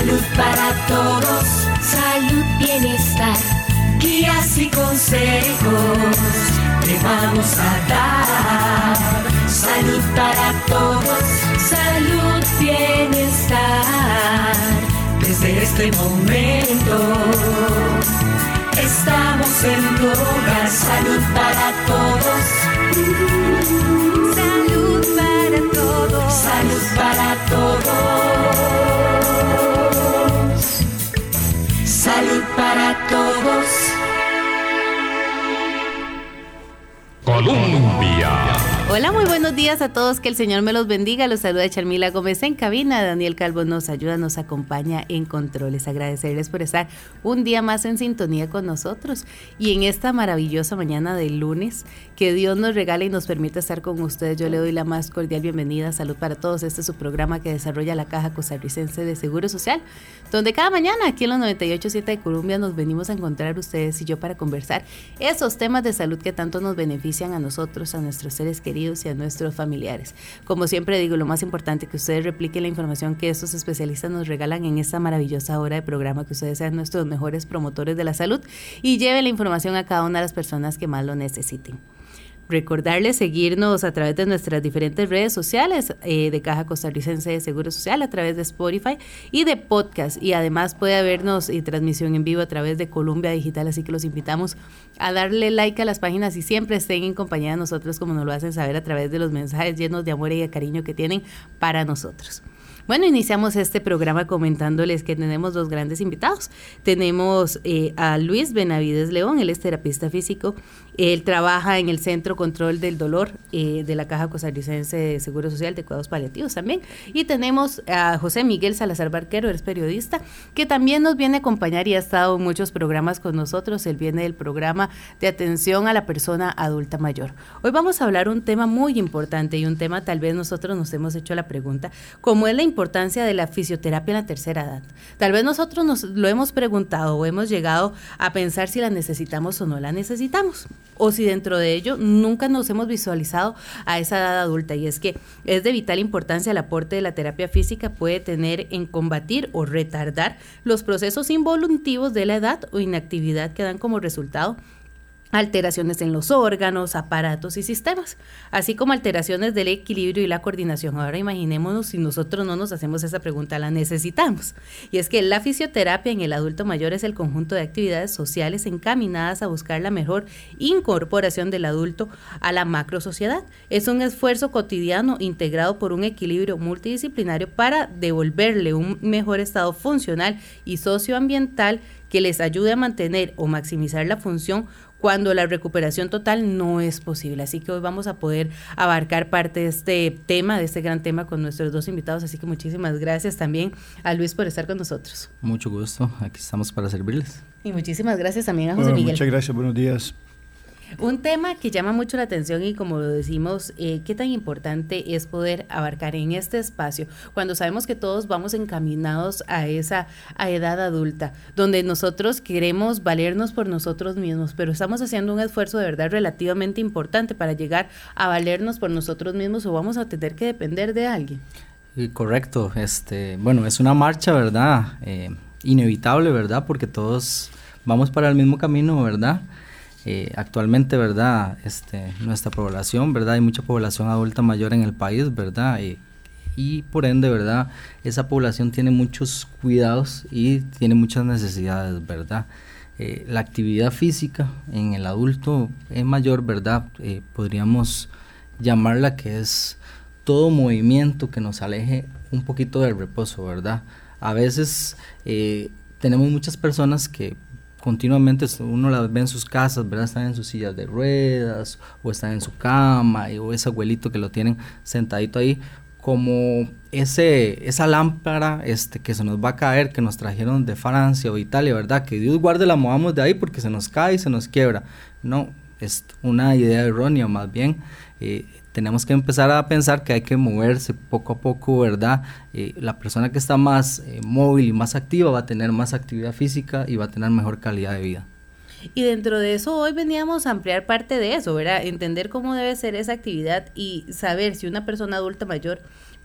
Salud para todos, salud, bienestar, guías y consejos te vamos a dar. Salud para todos, salud, bienestar. Desde este momento estamos en tu hogar. Salud para todos. Salud para todos. Salud para todos. Para todos. Colombia. Hola, muy buenos días a todos, que el Señor me los bendiga. Los saluda Charmila Gómez en cabina. Daniel Calvo nos ayuda, nos acompaña en controles. Agradecerles por estar un día más en sintonía con nosotros y en esta maravillosa mañana de lunes que Dios nos regala y nos permite estar con ustedes. Yo le doy la más cordial bienvenida. Salud para todos. Este es su programa que desarrolla la Caja Costarricense de Seguro Social, donde cada mañana aquí en los 98.7 de Colombia nos venimos a encontrar ustedes y yo para conversar esos temas de salud que tanto nos benefician a nosotros, a nuestros seres queridos y a nuestros familiares. Como siempre digo, lo más importante es que ustedes repliquen la información que estos especialistas nos regalan en esta maravillosa hora de programa, que ustedes sean nuestros mejores promotores de la salud y lleven la información a cada una de las personas que más lo necesiten. Recordarles seguirnos a través de nuestras diferentes redes sociales eh, de Caja Costarricense de Seguro Social, a través de Spotify y de podcast. Y además puede vernos en transmisión en vivo a través de Columbia Digital, así que los invitamos a darle like a las páginas y siempre estén en compañía de nosotros como nos lo hacen saber a través de los mensajes llenos de amor y de cariño que tienen para nosotros. Bueno, iniciamos este programa comentándoles que tenemos dos grandes invitados. Tenemos eh, a Luis Benavides León, él es terapista físico él trabaja en el Centro Control del Dolor eh, de la Caja Costarricense de Seguro Social de Cuidados Paliativos también. Y tenemos a José Miguel Salazar Barquero, es periodista, que también nos viene a acompañar y ha estado en muchos programas con nosotros. Él viene del programa de atención a la persona adulta mayor. Hoy vamos a hablar un tema muy importante y un tema tal vez nosotros nos hemos hecho la pregunta, ¿cómo es la importancia de la fisioterapia en la tercera edad. Tal vez nosotros nos lo hemos preguntado o hemos llegado a pensar si la necesitamos o no la necesitamos o si dentro de ello nunca nos hemos visualizado a esa edad adulta. Y es que es de vital importancia el aporte de la terapia física puede tener en combatir o retardar los procesos involuntivos de la edad o inactividad que dan como resultado alteraciones en los órganos, aparatos y sistemas, así como alteraciones del equilibrio y la coordinación. Ahora imaginémonos si nosotros no nos hacemos esa pregunta, la necesitamos. Y es que la fisioterapia en el adulto mayor es el conjunto de actividades sociales encaminadas a buscar la mejor incorporación del adulto a la macro sociedad. Es un esfuerzo cotidiano integrado por un equilibrio multidisciplinario para devolverle un mejor estado funcional y socioambiental que les ayude a mantener o maximizar la función cuando la recuperación total no es posible. Así que hoy vamos a poder abarcar parte de este tema, de este gran tema con nuestros dos invitados. Así que muchísimas gracias también a Luis por estar con nosotros. Mucho gusto, aquí estamos para servirles. Y muchísimas gracias también a José Miguel. Muchas gracias, buenos días. Un tema que llama mucho la atención y como lo decimos, eh, qué tan importante es poder abarcar en este espacio cuando sabemos que todos vamos encaminados a esa edad adulta, donde nosotros queremos valernos por nosotros mismos, pero estamos haciendo un esfuerzo de verdad relativamente importante para llegar a valernos por nosotros mismos o vamos a tener que depender de alguien. correcto, este, bueno, es una marcha, ¿verdad? Eh, inevitable, ¿verdad? Porque todos vamos para el mismo camino, ¿verdad? Eh, actualmente, ¿verdad? Este, nuestra población, ¿verdad? Hay mucha población adulta mayor en el país, ¿verdad? y por ende, ¿verdad? Esa población tiene muchos cuidados y tiene muchas necesidades, ¿verdad? Eh, la actividad física en el adulto es mayor, ¿verdad? Eh, podríamos llamarla que es todo movimiento que nos aleje un poquito del reposo, ¿verdad? A veces tenemos muchas personas que continuamente uno las ve en sus casas, ¿verdad? Están en sus sillas de ruedas o están en su cama o ese abuelito que lo tienen sentadito ahí como ese esa lámpara este que se nos va a caer que nos trajeron de Francia o Italia, ¿verdad? Que Dios guarde la movamos de ahí porque se nos cae y se nos quiebra. No, es una idea errónea más bien. Eh, tenemos que empezar a pensar que hay que moverse poco a poco, ¿verdad? Eh, la persona que está más eh, móvil y más activa va a tener más actividad física y va a tener mejor calidad de vida. Y dentro de eso hoy veníamos a ampliar parte de eso, ¿verdad? Entender cómo debe ser esa actividad y saber si una persona adulta mayor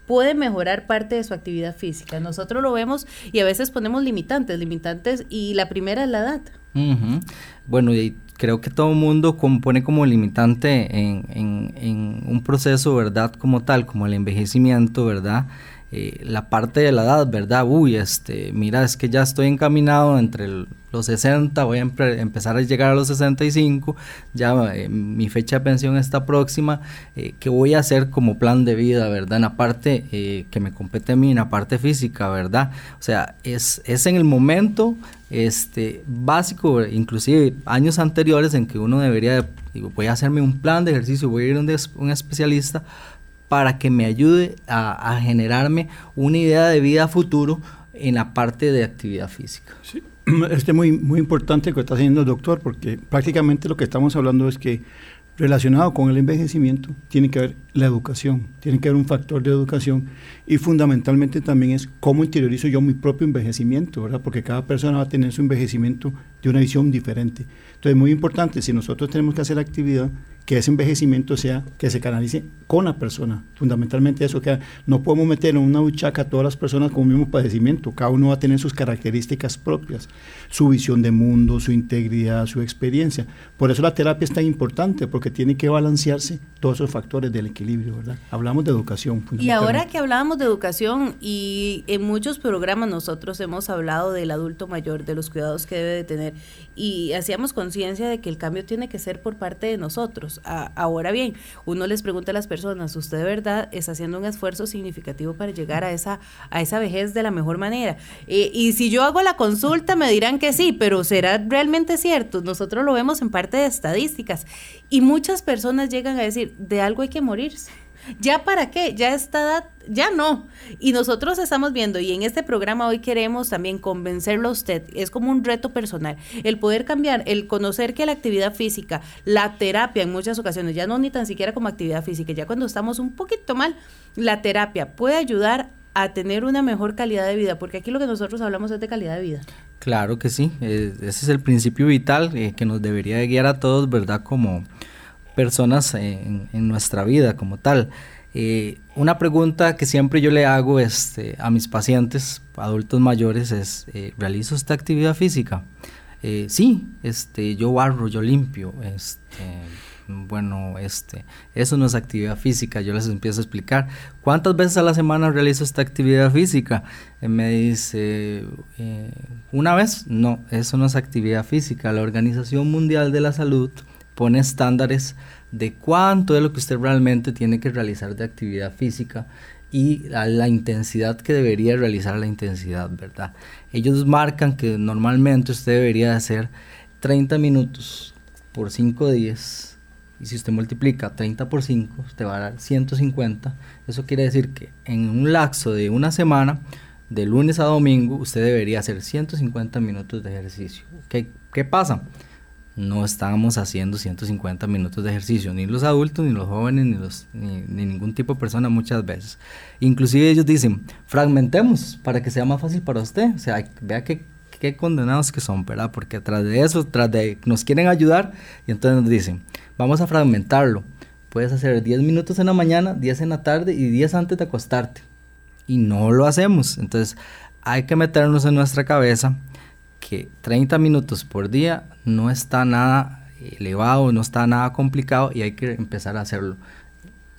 puede mejorar parte de su actividad física. Nosotros lo vemos y a veces ponemos limitantes, limitantes, y la primera es la edad. Bueno, y creo que todo mundo pone como limitante en, en, en, un proceso, ¿verdad? Como tal, como el envejecimiento, ¿verdad? Eh, la parte de la edad, ¿verdad? Uy, este, mira, es que ya estoy encaminado entre los 60, voy a empezar a llegar a los 65, ya eh, mi fecha de pensión está próxima, eh, ¿qué voy a hacer como plan de vida, ¿verdad? En la parte que me compete a mí, en la parte física, ¿verdad? O sea, es, es en el momento este, básico, inclusive años anteriores en que uno debería, voy a hacerme un plan de ejercicio, voy a ir a un especialista, para que me ayude a, generarme una idea de vida futuro en la parte de actividad física. Sí. Este es muy, muy importante lo que está haciendo el doctor, porque prácticamente lo que estamos hablando es que relacionado con el envejecimiento tiene que haber la educación, tiene que haber un factor de educación y fundamentalmente también es cómo interiorizo yo mi propio envejecimiento, ¿verdad? Porque cada persona va a tener su envejecimiento de una visión diferente. Entonces, muy importante, si nosotros tenemos que hacer actividad, que ese envejecimiento sea que se canalice con la persona. Fundamentalmente eso, que no podemos meter en una buchaca a todas las personas con el mismo padecimiento. Cada uno va a tener sus características propias, su visión de mundo, su integridad, su experiencia. Por eso la terapia es tan importante, porque tiene que balancearse todos esos factores del equilibrio, ¿verdad? Hablamos de educación. Y ahora que hablábamos de educación y en muchos programas nosotros hemos hablado del adulto mayor, de los cuidados que debe de tener y hacíamos conciencia de que el cambio tiene que ser por parte de nosotros. Ahora bien, uno les pregunta a las personas, ¿usted de verdad está haciendo un esfuerzo significativo para llegar a esa, a esa vejez de la mejor manera? Eh, y si yo hago la consulta me dirán que sí, pero ¿será realmente cierto? Nosotros lo vemos en parte de estadísticas y muchas personas llegan a decir, de algo hay que morirse. ¿Ya para qué? Ya esta edad, ya no. Y nosotros estamos viendo, y en este programa hoy queremos también convencerlo a usted, es como un reto personal, el poder cambiar, el conocer que la actividad física, la terapia en muchas ocasiones, ya no ni tan siquiera como actividad física, ya cuando estamos un poquito mal, la terapia puede ayudar a tener una mejor calidad de vida, porque aquí lo que nosotros hablamos es de calidad de vida. Claro que sí, eh, ese es el principio vital eh, que nos debería guiar a todos, ¿verdad? Como personas en, nuestra vida como tal. Eh, una pregunta que siempre yo le hago este, a mis pacientes, adultos mayores, es, eh, ¿realizo esta actividad física? Eh, sí, este, yo barro, yo limpio, este, bueno, este, eso no es actividad física, yo les empiezo a explicar. ¿Cuántas veces a la semana realizo esta actividad física? me dice, ¿una vez? No, eso no es actividad física. La Organización Mundial de la Salud pone estándares de cuánto es lo que usted realmente tiene que realizar de actividad física y la, intensidad que debería realizar la intensidad, ¿verdad? Ellos marcan que normalmente usted debería hacer 30 minutos por 5 días y si usted multiplica 30 por 5, usted va a dar 150. Eso quiere decir que en un lapso de una semana, de lunes a domingo, usted debería hacer 150 minutos de ejercicio. ¿Qué, qué pasa? No estábamos haciendo 150 minutos de ejercicio, ni los adultos, ni los jóvenes, ni, los, ni, ningún tipo de persona muchas veces. Inclusive ellos dicen, fragmentemos para que sea más fácil para usted. O sea, vea qué, qué condenados que son, ¿verdad? Porque tras de eso, tras de nos quieren ayudar, y entonces nos dicen, vamos a fragmentarlo. Puedes hacer 10 minutos en la mañana, 10 en la tarde y 10 antes de acostarte. Y no lo hacemos. Entonces, hay que meternos en nuestra cabeza que 30 minutos por día no está nada elevado, no está nada complicado y hay que empezar a hacerlo.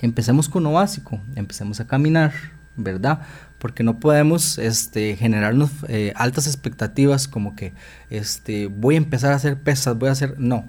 Empecemos con lo básico, empecemos a caminar, ¿verdad? Porque no podemos este, generarnos eh, altas expectativas como que este, voy a empezar a hacer pesas, voy a hacer... No,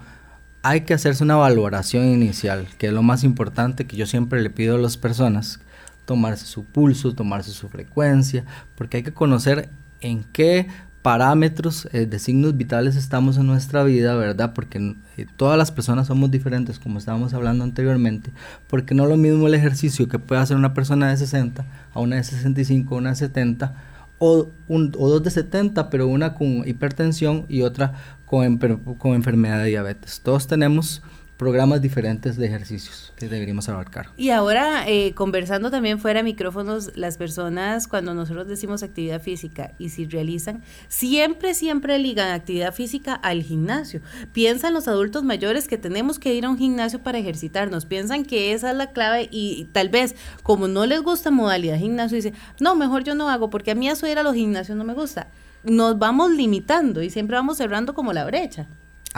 hay que hacerse una valoración inicial, que es lo más importante que yo siempre le pido a las personas, tomarse su pulso, tomarse su frecuencia, porque hay que conocer en qué parámetros eh, de signos vitales estamos en nuestra vida, ¿verdad? Porque eh, todas las personas somos diferentes, como estábamos hablando anteriormente, porque no es lo mismo el ejercicio que puede hacer una persona de 60 a una de 65, a una de 70, o, un, o dos de 70, pero una con hipertensión y otra con, con enfermedad de diabetes. Todos tenemos programas diferentes de ejercicios que deberíamos abarcar. Y ahora, eh, conversando también fuera de micrófonos, las personas cuando nosotros decimos actividad física y si realizan, siempre, siempre ligan actividad física al gimnasio. Piensan los adultos mayores que tenemos que ir a un gimnasio para ejercitarnos, piensan que esa es la clave y, tal vez como no les gusta modalidad gimnasio, dicen, no, mejor yo no hago porque a mí eso ir a los gimnasios no me gusta. Nos vamos limitando y siempre vamos cerrando como la brecha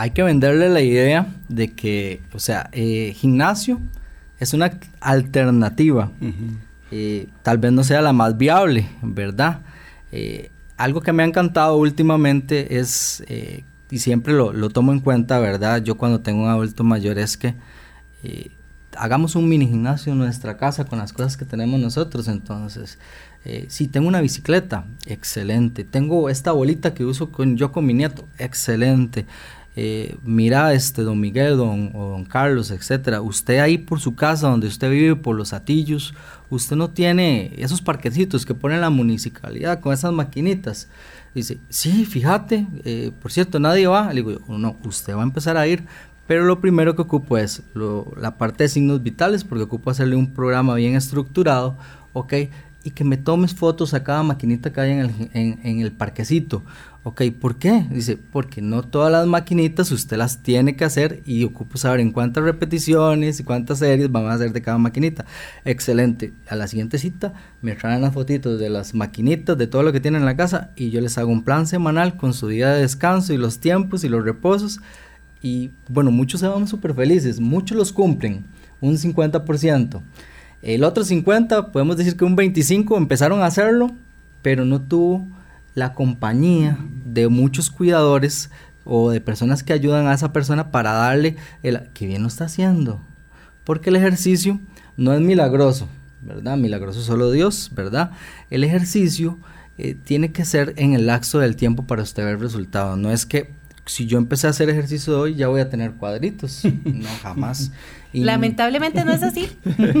hay que venderle la idea de que, o sea, eh, gimnasio es una alternativa. Eh, tal vez no sea la más viable, ¿verdad? Eh, algo que me ha encantado últimamente es, y siempre lo, lo, tomo en cuenta, ¿verdad? Yo cuando tengo un adulto mayor es que hagamos un mini gimnasio en nuestra casa con las cosas que tenemos nosotros. Entonces, si tengo una bicicleta, excelente. Tengo esta bolita que uso con, yo con mi nieto, excelente eh, mira, este, don Miguel, don, o don Carlos, etcétera, usted ahí por su casa, donde usted vive, por los atillos, usted no tiene esos parquecitos que pone la municipalidad con esas maquinitas. Dice, sí, fíjate, eh, por cierto, nadie va. Le digo, no, usted va a empezar a ir, pero lo primero que ocupo es la parte de signos vitales, porque ocupo hacerle un programa bien estructurado, ¿ok? Y que me tomes fotos a cada maquinita que hay en el, en el parquecito. Ok, ¿por qué? Dice, porque no todas las maquinitas usted las tiene que hacer y ocupo saber en cuántas repeticiones y cuántas series van a hacer de cada maquinita. Excelente. A la siguiente cita me traen las fotitos de las maquinitas, de todo lo que tienen en la casa y yo les hago un plan semanal con su día de descanso y los tiempos y los reposos. Y bueno, muchos se van súper felices, muchos los cumplen, un 50%. El otro 50, podemos decir que un 25 empezaron a hacerlo, pero no tuvo la compañía de muchos cuidadores o de personas que ayudan a esa persona para darle el que bien lo está haciendo. Porque el ejercicio no es milagroso, ¿verdad? Milagroso solo Dios, ¿verdad? El ejercicio eh, tiene que ser en el lapso del tiempo para usted ver resultados. No es que si yo empecé a hacer ejercicio hoy ya voy a tener cuadritos. No, jamás. Lamentablemente no es así.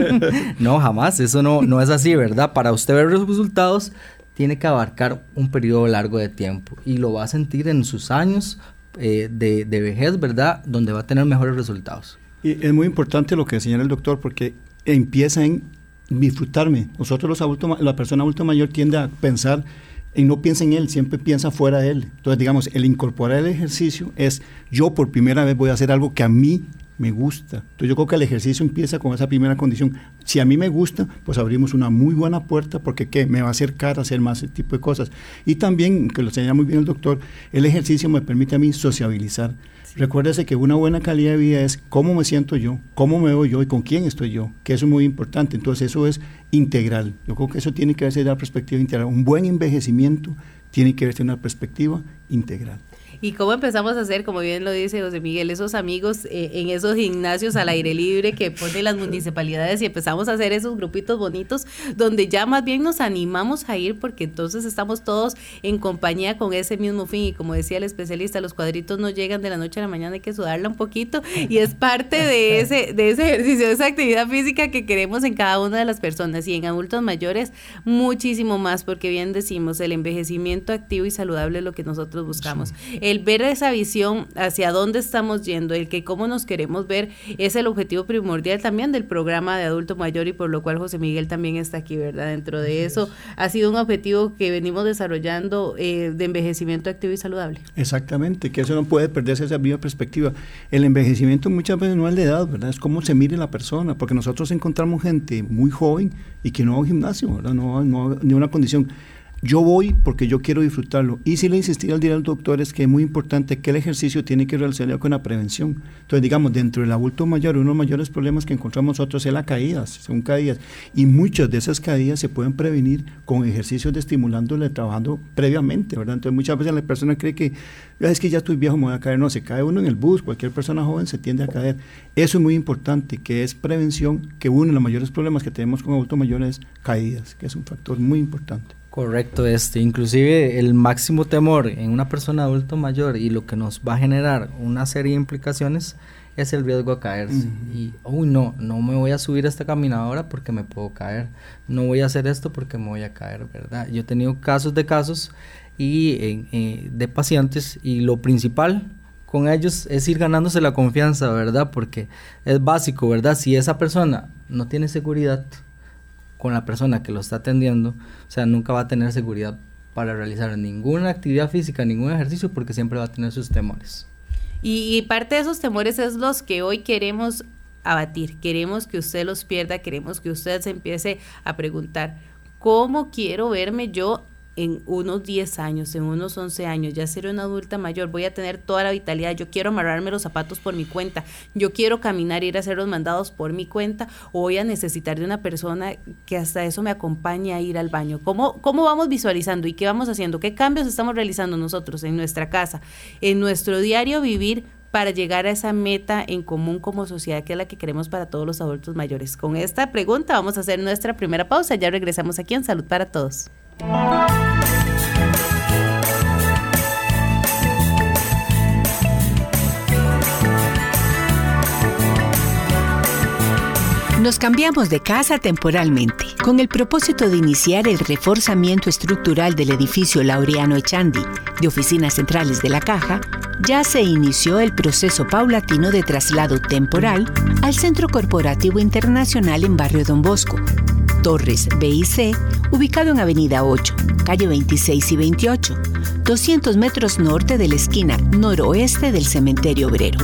no, jamás. Eso no, no es así, ¿verdad? Para usted ver los resultados tiene que abarcar un periodo largo de tiempo y lo va a sentir en sus años eh, de, vejez, ¿verdad? Donde va a tener mejores resultados. Es muy importante lo que señala el doctor porque empieza en disfrutarme. Nosotros los adultos, la persona adulta mayor tiende a pensar y no piensa en él, siempre piensa fuera de él. Entonces, digamos, el incorporar el ejercicio es yo por primera vez voy a hacer algo que a mí me gusta. Entonces yo creo que el ejercicio empieza con esa primera condición. Si a mí me gusta, pues abrimos una muy buena puerta porque ¿qué? me va a acercar a hacer más ese tipo de cosas. Y también, que lo señala muy bien el doctor, el ejercicio me permite a mí sociabilizar. Recuérdese que una buena calidad de vida es cómo me siento yo, cómo me veo yo y con quién estoy yo, que eso es muy importante. Entonces eso es integral. Yo creo que eso tiene que verse de la perspectiva integral. Un buen envejecimiento tiene que verse de una perspectiva integral. Y cómo empezamos a hacer, como bien lo dice José Miguel, esos amigos eh, en esos gimnasios al aire libre que ponen las municipalidades y empezamos a hacer esos grupitos bonitos donde ya más bien nos animamos a ir porque entonces estamos todos en compañía con ese mismo fin. Y como decía el especialista, los cuadritos no llegan de la noche a la mañana, hay que sudarla un poquito y es parte de ese, de ese ejercicio, de esa actividad física que queremos en cada una de las personas y en adultos mayores muchísimo más porque bien decimos, el envejecimiento activo y saludable es lo que nosotros buscamos el ver esa visión hacia dónde estamos yendo, el que cómo nos queremos ver, es el objetivo primordial también del programa de adulto mayor y por lo cual José Miguel también está aquí, ¿verdad? Dentro de eso ha sido un objetivo que venimos desarrollando eh, de envejecimiento activo y saludable. Exactamente, que eso no puede perderse esa misma perspectiva. El envejecimiento muchas veces no es de edad, ¿verdad? Es cómo se mire la persona, porque nosotros encontramos gente muy joven y que no va a un gimnasio, ¿verdad? No, no, ni una condición yo voy porque yo quiero disfrutarlo. Y si le insistí al día al doctor es que es muy importante que el ejercicio tiene que realizarse con la prevención. Entonces, digamos, dentro del adulto mayor, uno de los mayores problemas que encontramos nosotros es las caídas, son caídas. Y muchas de esas caídas se pueden prevenir con ejercicios de estimulándole, trabajando previamente, ¿verdad? Entonces, muchas veces la persona cree que es que ya estoy viejo, me voy a caer. No, se cae uno en el bus, cualquier persona joven se tiende a caer. Eso es muy importante, que es prevención, que uno de los mayores problemas que tenemos con adultos mayores es caídas, que es un factor muy importante. Correcto, este, inclusive el máximo temor en una persona adulto mayor y lo que nos va a generar una serie de implicaciones es el riesgo a caerse. Y, uy, no, no me voy a subir a esta caminadora porque me puedo caer. No voy a hacer esto porque me voy a caer, ¿verdad? Yo he tenido casos de casos y eh, de pacientes y lo principal con ellos es ir ganándose la confianza, ¿verdad? Porque es básico, ¿verdad? Si esa persona no tiene seguridad con la persona que lo está atendiendo, o sea, nunca va a tener seguridad para realizar ninguna actividad física, ningún ejercicio, porque siempre va a tener sus temores. Y, parte de esos temores es los que hoy queremos abatir. Queremos que usted los pierda, queremos que usted se empiece a preguntar, ¿cómo quiero verme yo en unos 10 años, en unos 11 años, ya seré una adulta mayor, voy a tener toda la vitalidad, yo quiero amarrarme los zapatos por mi cuenta, yo quiero caminar, ir a hacer los mandados por mi cuenta, o voy a necesitar de una persona que hasta eso me acompañe a ir al baño. ¿Cómo, cómo vamos visualizando y qué vamos haciendo? ¿Qué cambios estamos realizando nosotros en nuestra casa, en nuestro diario vivir? para llegar a esa meta en común como sociedad que es la que queremos para todos los adultos mayores. Con esta pregunta vamos a hacer nuestra primera pausa. Ya regresamos aquí en Salud para Todos. Música Nos cambiamos de casa temporalmente, con el propósito de iniciar el reforzamiento estructural del edificio Laureano Echandi de oficinas centrales de la Caja, ya se inició el proceso paulatino de traslado temporal al Centro Corporativo Internacional en Barrio Don Bosco, Torres BIC, ubicado en Avenida 8, calle 26 y 28, 200 metros norte de la esquina noroeste del Cementerio Obrero.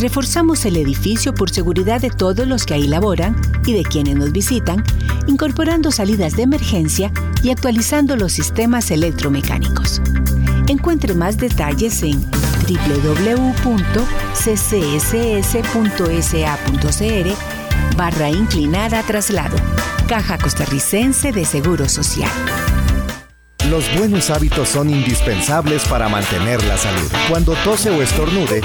Reforzamos el edificio por seguridad de todos los que ahí laboran y de quienes nos visitan, incorporando salidas de emergencia y actualizando los sistemas electromecánicos. Encuentre más detalles en www.ccss.sa.cr barra inclinada traslado. Caja Costarricense de Seguro Social. Los buenos hábitos son indispensables para mantener la salud. Cuando tose o estornude,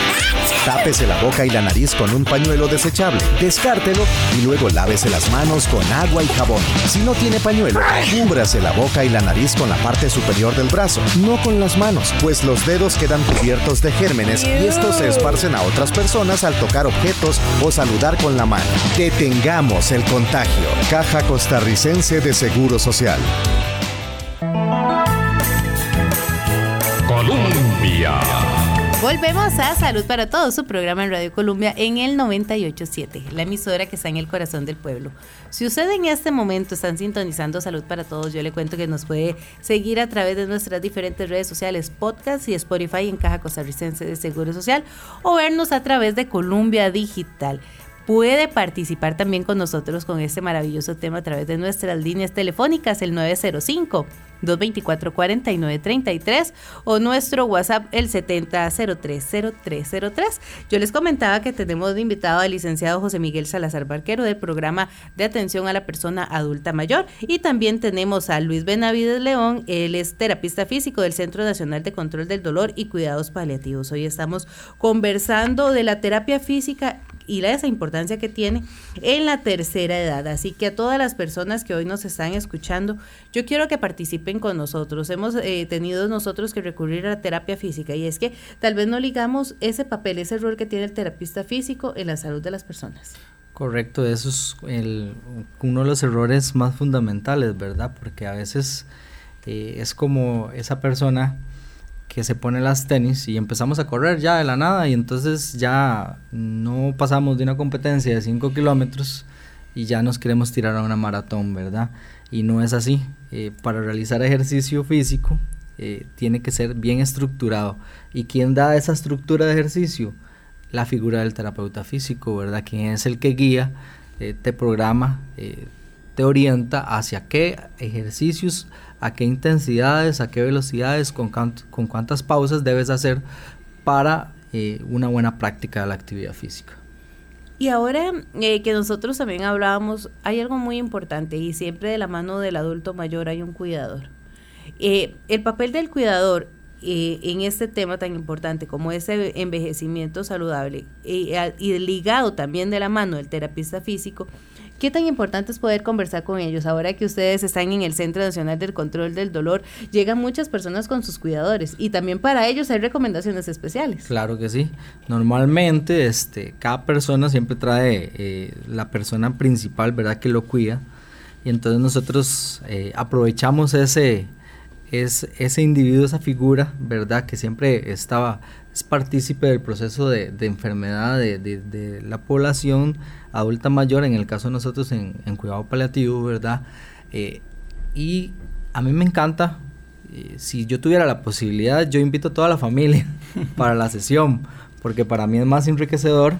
tápese la boca y la nariz con un pañuelo desechable, descártelo y luego lávese las manos con agua y jabón. Si no tiene pañuelo, cúbrase la boca y la nariz con la parte superior del brazo, no con las manos, pues los dedos quedan cubiertos de gérmenes y estos se esparcen a otras personas al tocar objetos o saludar con la mano. Detengamos el contagio. Caja Costarricense de Seguro Social. Volvemos a Salud para Todos, su programa en Radio Colombia en el 987, la emisora que está en el corazón del pueblo. Si usted en este momento están sintonizando Salud para Todos, yo le cuento que nos puede seguir a través de nuestras diferentes redes sociales, podcast y Spotify en Caja Costarricense de Seguro Social o vernos a través de Colombia Digital puede participar también con nosotros con este maravilloso tema a través de nuestras líneas telefónicas, el 905. 224-4933 o nuestro WhatsApp el 70030303. Yo les comentaba que tenemos de invitado al licenciado José Miguel Salazar Barquero del programa de atención a la persona adulta mayor y también tenemos a Luis Benavides León, él es terapista físico del Centro Nacional de Control del Dolor y Cuidados Paliativos. Hoy estamos conversando de la terapia física y la, esa importancia que tiene en la tercera edad. Así que a todas las personas que hoy nos están escuchando, yo quiero que participen con nosotros. Hemos eh, tenido nosotros que recurrir a la terapia física y es que tal vez no ligamos ese papel, ese rol que tiene el terapista físico en la salud de las personas. Correcto, eso es el, uno de los errores más fundamentales, ¿verdad? Porque a veces eh, es como esa persona que se pone las tenis y empezamos a correr ya de la nada y entonces ya no pasamos de una competencia de 5 kilómetros y ya nos queremos tirar a una maratón, ¿verdad? Y no es así. Eh, para realizar ejercicio físico eh, tiene que ser bien estructurado. ¿Y quién da esa estructura de ejercicio? La figura del terapeuta físico, ¿verdad? Quien es el que guía, eh, te programa, te orienta hacia qué ejercicios a qué intensidades, a qué velocidades, con, con cuántas pausas debes hacer para eh, una buena práctica de la actividad física. Y ahora eh, que nosotros también hablábamos, hay algo muy importante y siempre de la mano del adulto mayor hay un cuidador. Eh, el papel del cuidador en este tema tan importante como ese envejecimiento saludable y ligado también de la mano del terapista físico, ¿Qué tan importante es poder conversar con ellos? Ahora que ustedes están en el Centro Nacional del Control del Dolor, llegan muchas personas con sus cuidadores y también para ellos hay recomendaciones especiales. Claro que sí. Normalmente este, cada persona siempre trae eh, la persona principal, ¿verdad? Que lo cuida. Y entonces nosotros eh, aprovechamos ese, es ese individuo, esa figura, ¿verdad? Que siempre estaba, es partícipe del proceso de, enfermedad de, la población adulta mayor, en el caso de nosotros en, cuidado paliativo, ¿verdad? Eh, y a mí me encanta, eh, si yo tuviera la posibilidad, yo invito a toda la familia para la sesión, porque para mí es más enriquecedor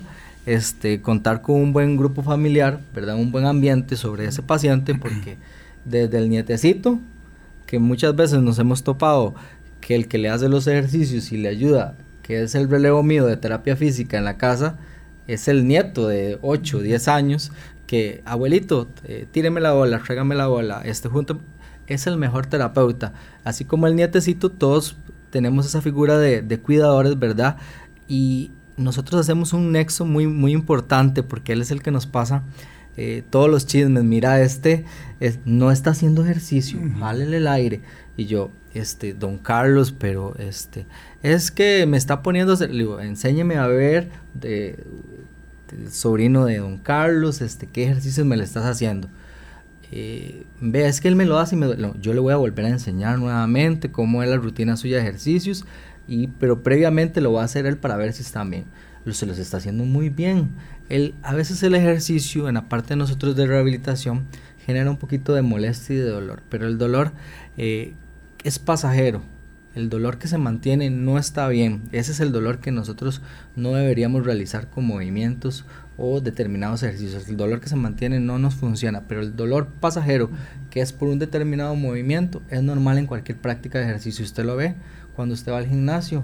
este, contar con un buen grupo familiar, ¿verdad? Un buen ambiente sobre ese paciente, porque desde el nietecito, que muchas veces nos hemos topado, que el que le hace los ejercicios y le ayuda, que es el relevo mío de terapia física en la casa, es el nieto de 8, 10 años, que abuelito, eh, tíreme la bola, tráigame la bola, este junto, es el mejor terapeuta. Así como el nietecito, todos tenemos esa figura de, de cuidadores, ¿verdad? Y nosotros hacemos un nexo muy, muy importante porque él es el que nos pasa eh, todos los chismes. Mira, este no está haciendo ejercicio, uh el aire. Y yo, este, don Carlos, pero este, es que me está poniendo, le digo, enséñeme a ver de, el sobrino de don Carlos, este, qué ejercicios me le estás haciendo. Eh, vea, es que él me lo hace y me, yo le voy a volver a enseñar nuevamente cómo es la rutina suya de ejercicios y, pero previamente lo va a hacer él para ver si está bien. Se los está haciendo muy bien. El, a veces el ejercicio en la parte de nosotros de rehabilitación genera un poquito de molestia y de dolor, pero el dolor eh, es pasajero. El dolor que se mantiene no está bien. Ese es el dolor que nosotros no deberíamos realizar con movimientos o determinados ejercicios. El dolor que se mantiene no nos funciona, pero el dolor pasajero, que es por un determinado movimiento, es normal en cualquier práctica de ejercicio. Usted lo ve cuando usted va al gimnasio,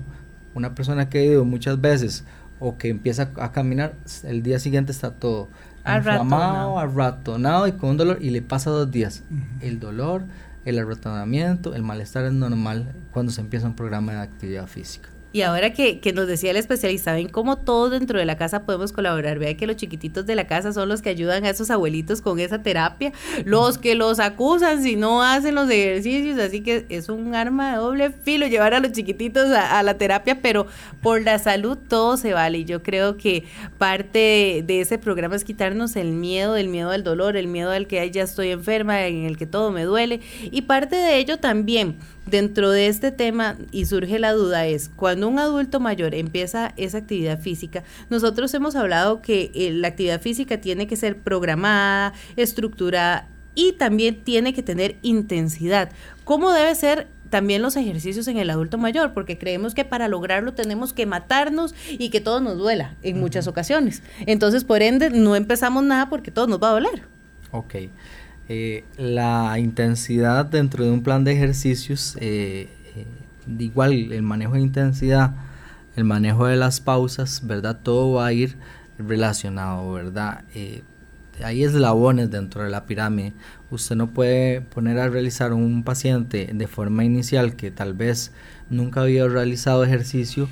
una persona que ha ido muchas veces o que empieza a caminar, el día siguiente está todo inflamado, arratonado y con un dolor y le pasa dos días. El dolor, el arratonamiento, el malestar es normal cuando se empieza un programa de actividad física. Y ahora que, que, nos decía el especialista, ven cómo todos dentro de la casa podemos colaborar. Vea que los chiquititos de la casa son los que ayudan a esos abuelitos con esa terapia, los que los acusan si no hacen los ejercicios. Así que es un arma de doble filo llevar a los chiquititos a, la terapia, pero por la salud todo se vale. Y yo creo que parte de, ese programa es quitarnos el miedo, el miedo al dolor, el miedo al que ya estoy enferma, en el que todo me duele. Y parte de ello también dentro de este tema, y surge la duda, es cuando un adulto mayor empieza esa actividad física, nosotros hemos hablado que eh, la actividad física tiene que ser programada, estructurada y también tiene que tener intensidad. ¿Cómo debe ser también los ejercicios en el adulto mayor, porque creemos que para lograrlo tenemos que matarnos y que todo nos duela en muchas ocasiones. Entonces, por ende, no empezamos nada porque todo nos va a doler. Ok. Eh, la intensidad dentro de un plan de ejercicios, eh, eh, igual el manejo de intensidad, el manejo de las pausas, ¿verdad? Todo va a ir relacionado, ¿verdad? hay eslabones dentro de la pirámide. Usted no puede poner a realizar un paciente de forma inicial que tal vez nunca había realizado ejercicio,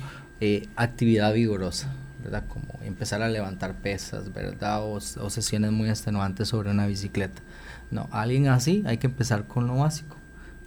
actividad vigorosa. ¿verdad? Como empezar a levantar pesas, ¿verdad? o sesiones muy extenuantes sobre una bicicleta. No, alguien así hay que empezar con lo básico.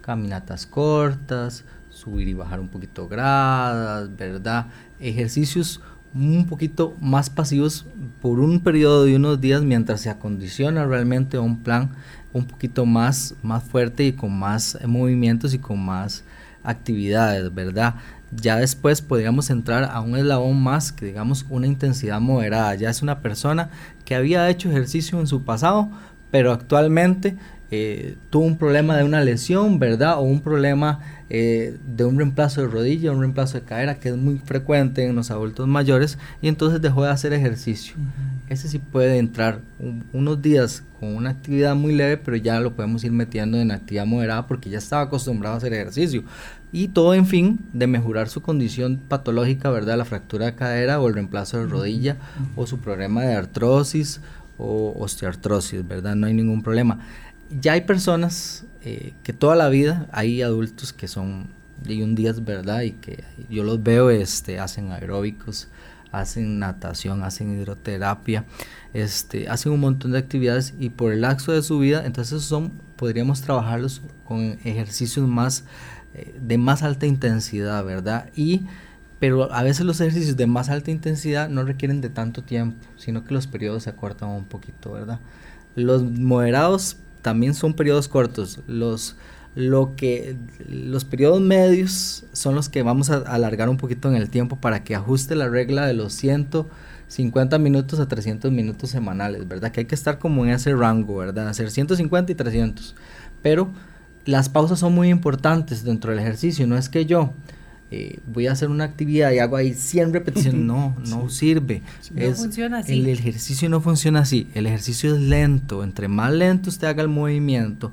Caminatas cortas, subir y bajar un poquito gradas, ¿verdad? Ejercicios un poquito más pasivos por un periodo de unos días mientras se acondiciona realmente un plan un poquito más, más fuerte y con más movimientos y con más actividades, ¿verdad? Ya después podríamos entrar a un eslabón más que digamos una intensidad moderada. Ya es una persona que había hecho ejercicio en su pasado, pero actualmente eh, tuvo un problema de una lesión, ¿verdad? O un problema eh, de un reemplazo de rodilla, un reemplazo de cadera, que es muy frecuente en los adultos mayores, y entonces dejó de hacer ejercicio. Ese sí puede entrar unos días con una actividad muy leve, pero ya lo podemos ir metiendo en actividad moderada porque ya estaba acostumbrado a hacer ejercicio. Y todo en fin de mejorar su condición patológica, ¿verdad? La fractura de cadera o el reemplazo de rodilla o su problema de artrosis o osteoartrosis, ¿verdad? No hay ningún problema. Ya hay personas eh, que toda la vida, hay adultos que son de un día, ¿verdad? Y que yo los veo, este, hacen aeróbicos, hacen natación, hacen hidroterapia, este, hacen un montón de actividades y por el lapso de su vida, entonces son, podríamos trabajarlos con ejercicios más, eh, de más alta intensidad, ¿verdad? Y pero a veces los ejercicios de más alta intensidad no requieren de tanto tiempo, sino que los periodos se acortan un poquito, ¿verdad? Los moderados también son periodos cortos. Los, Lo que los periodos medios son los que vamos a alargar un poquito en el tiempo para que ajuste la regla de los 150 minutos a 300 minutos semanales, ¿verdad? Que hay que estar como en ese rango, ¿verdad? Hacer 150 y 300. Pero las pausas son muy importantes dentro del ejercicio, no es que yo eh, voy a hacer una actividad y hago ahí 100 repeticiones. No, no sirve. no funciona así. El ejercicio no funciona así. El ejercicio es lento. Entre más lento usted haga el movimiento,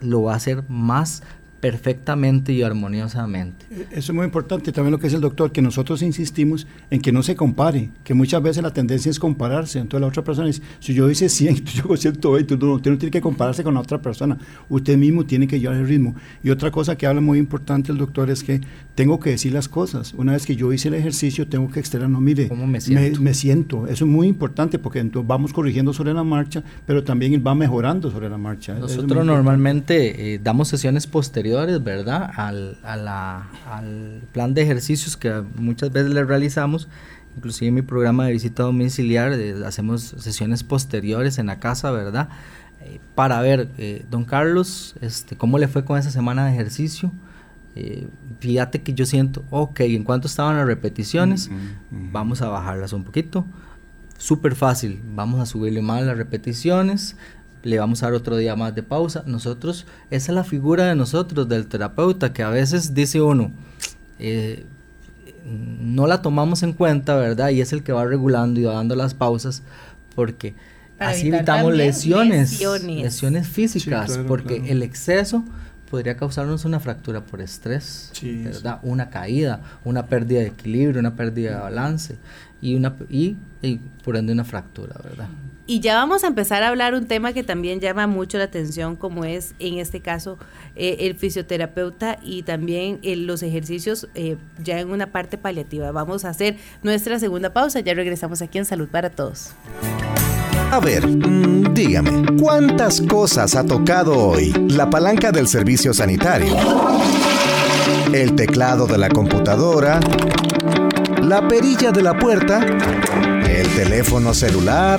lo va a hacer más perfectamente y armoniosamente. Eh, eso es muy importante, también lo que es el doctor, que nosotros insistimos en que no se compare, que muchas veces la tendencia es compararse, entonces la otra persona dice, si yo hice 100, yo hago 120, usted no, usted no tiene que compararse con la otra persona, usted mismo tiene que llevar el ritmo. Y otra cosa que habla muy importante el doctor es que tengo que decir las cosas, una vez que yo hice el ejercicio tengo que externar, no mire, ¿Cómo me siento? Me, siento, eso es muy importante porque entonces vamos corrigiendo sobre la marcha, pero también va mejorando sobre la marcha. Nosotros normalmente eh, damos sesiones posteriores ¿verdad? Al, al plan de ejercicios que muchas veces le realizamos. Inclusive en mi programa de visita domiciliar eh, hacemos sesiones posteriores en la casa, ¿verdad? Eh, para ver, eh, don Carlos, este, ¿cómo le fue con esa semana de ejercicio? fíjate que yo siento, ok, ¿en cuánto estaban las repeticiones? Vamos a bajarlas un poquito. Súper fácil, vamos a subirle más las repeticiones, le vamos a dar otro día más de pausa. Nosotros, esa es la figura de nosotros, del terapeuta, que a veces dice uno, eh, no la tomamos en cuenta, ¿verdad? Y es el que va regulando y va dando las pausas, porque así evitamos lesiones, lesiones, físicas, porque el exceso podría causarnos una fractura por estrés, ¿verdad? Una caída, una pérdida de equilibrio, una pérdida de balance y una y por ende una fractura, ¿verdad? Y ya vamos a empezar a hablar un tema que también llama mucho la atención, como es en este caso eh, el fisioterapeuta y también eh, los ejercicios eh, ya en una parte paliativa. Vamos a hacer nuestra segunda pausa, ya regresamos aquí en Salud para Todos. A ver, mm, dígame, ¿cuántas cosas ha tocado hoy la palanca del servicio sanitario? El teclado de la computadora, la perilla de la puerta, el teléfono celular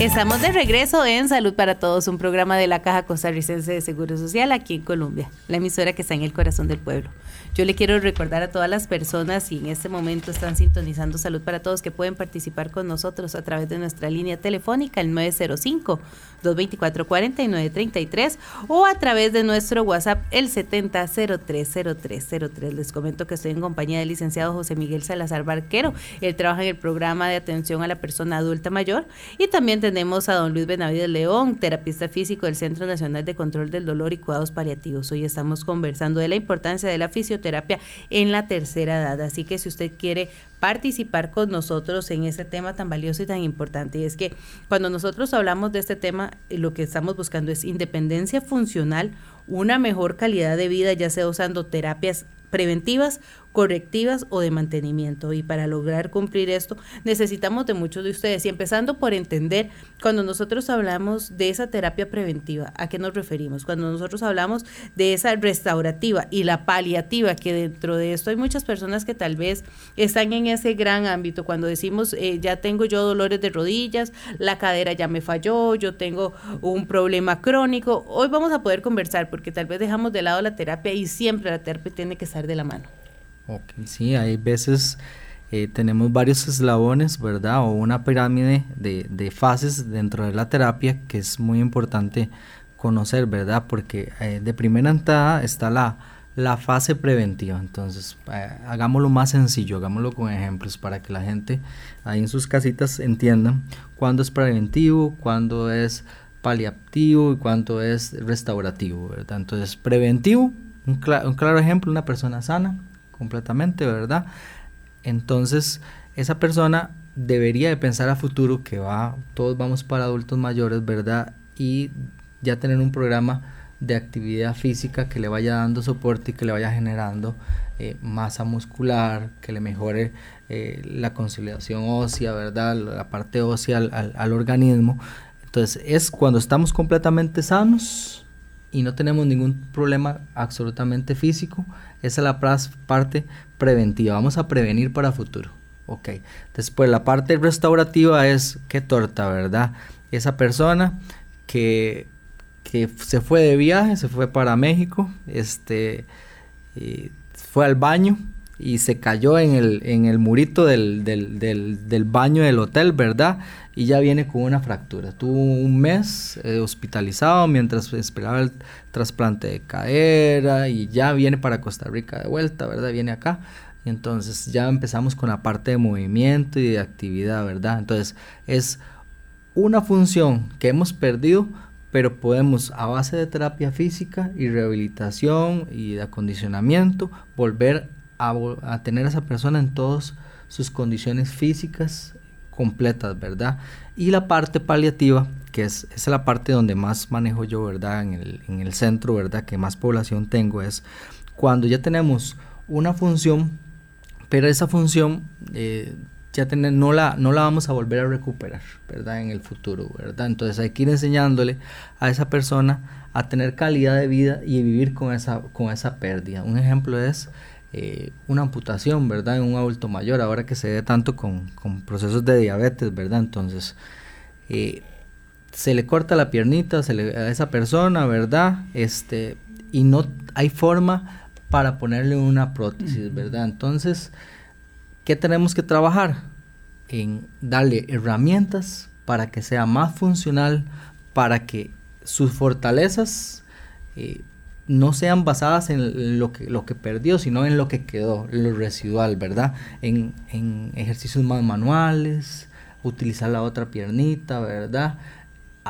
Estamos de regreso en Salud para Todos, un programa de la Caja Costarricense de Seguro Social aquí en Colombia, la emisora que está en el corazón del pueblo. Yo le quiero recordar a todas las personas y en este momento están sintonizando Salud para Todos que pueden participar con nosotros a través de nuestra línea telefónica el 905-224-4933 o a través de nuestro WhatsApp el 70030303. Les comento que estoy en compañía del licenciado José Miguel Salazar Barquero. Él trabaja en el programa de atención a la persona adulta mayor y también tenemos a don Luis Benavides León, terapista físico del Centro Nacional de Control del Dolor y Cuidados Paliativos. Hoy estamos conversando de la importancia de la fisioterapia terapia en la tercera edad. Así que si usted quiere participar con nosotros en ese tema tan valioso y tan importante, y es que cuando nosotros hablamos de este tema, lo que estamos buscando es independencia funcional, una mejor calidad de vida, ya sea usando terapias preventivas correctivas o de mantenimiento. Y para lograr cumplir esto necesitamos de muchos de ustedes. Y empezando por entender, cuando nosotros hablamos de esa terapia preventiva, ¿a qué nos referimos? Cuando nosotros hablamos de esa restaurativa y la paliativa, que dentro de esto hay muchas personas que tal vez están en ese gran ámbito. Cuando decimos, eh, ya tengo yo dolores de rodillas, la cadera ya me falló, yo tengo un problema crónico, hoy vamos a poder conversar porque tal vez dejamos de lado la terapia y siempre la terapia tiene que estar de la mano. Sí, hay veces eh, tenemos varios eslabones, ¿verdad? O una pirámide de, fases dentro de la terapia que es muy importante conocer, ¿verdad? Porque eh, de primera entrada está la, la fase preventiva. Entonces, eh, hagámoslo más sencillo, hagámoslo con ejemplos para que la gente ahí en sus casitas entiendan cuándo es preventivo, cuándo es paliativo y cuándo es restaurativo, ¿verdad? Entonces, preventivo, un claro ejemplo, una persona sana completamente, ¿verdad? Entonces, esa persona debería de pensar a futuro que va, todos vamos para adultos mayores, ¿verdad? Y ya tener un programa de actividad física que le vaya dando soporte y que le vaya generando eh, masa muscular, que le mejore eh, la conciliación ósea, ¿verdad? La parte ósea al, al, organismo. Entonces es cuando estamos completamente sanos y no tenemos ningún problema absolutamente físico, esa es la parte preventiva, vamos a prevenir para futuro. Ok, después la parte restaurativa es qué torta, ¿verdad? Esa persona que, que se fue de viaje, se fue para México, este, fue al baño y se cayó en el, en el murito del, del, del, del, baño del hotel, ¿verdad? Y ya viene con una fractura. Tuvo un mes eh, hospitalizado mientras esperaba el trasplante de cadera y ya viene para Costa Rica de vuelta, ¿verdad? Viene acá. Y entonces ya empezamos con la parte de movimiento y de actividad, ¿verdad? Entonces es una función que hemos perdido pero podemos a base de terapia física y rehabilitación y de acondicionamiento volver a, tener a esa persona en todas sus condiciones físicas completas, ¿verdad? Y la parte paliativa, que es, la parte donde más manejo yo, ¿verdad? En el, en el centro, ¿verdad? Que más población tengo, es cuando ya tenemos una función, pero esa función eh, ya tener, no, la, no la vamos a volver a recuperar, ¿verdad? En el futuro, ¿verdad? Entonces hay que ir enseñándole a esa persona a tener calidad de vida y vivir con esa, con esa pérdida. Un ejemplo es eh, una amputación, ¿verdad? En un adulto mayor, ahora que se ve tanto con, con procesos de diabetes, ¿verdad? Entonces, eh, se le corta la piernita se le, a esa persona, ¿verdad? Este, y no hay forma para ponerle una prótesis, ¿verdad? Entonces, ¿Qué tenemos que trabajar? En darle herramientas para que sea más funcional, para que sus fortalezas eh, no sean basadas en lo que, lo que perdió, sino en lo que quedó, lo residual, ¿verdad? En, ejercicios más manuales, utilizar la otra piernita, ¿verdad?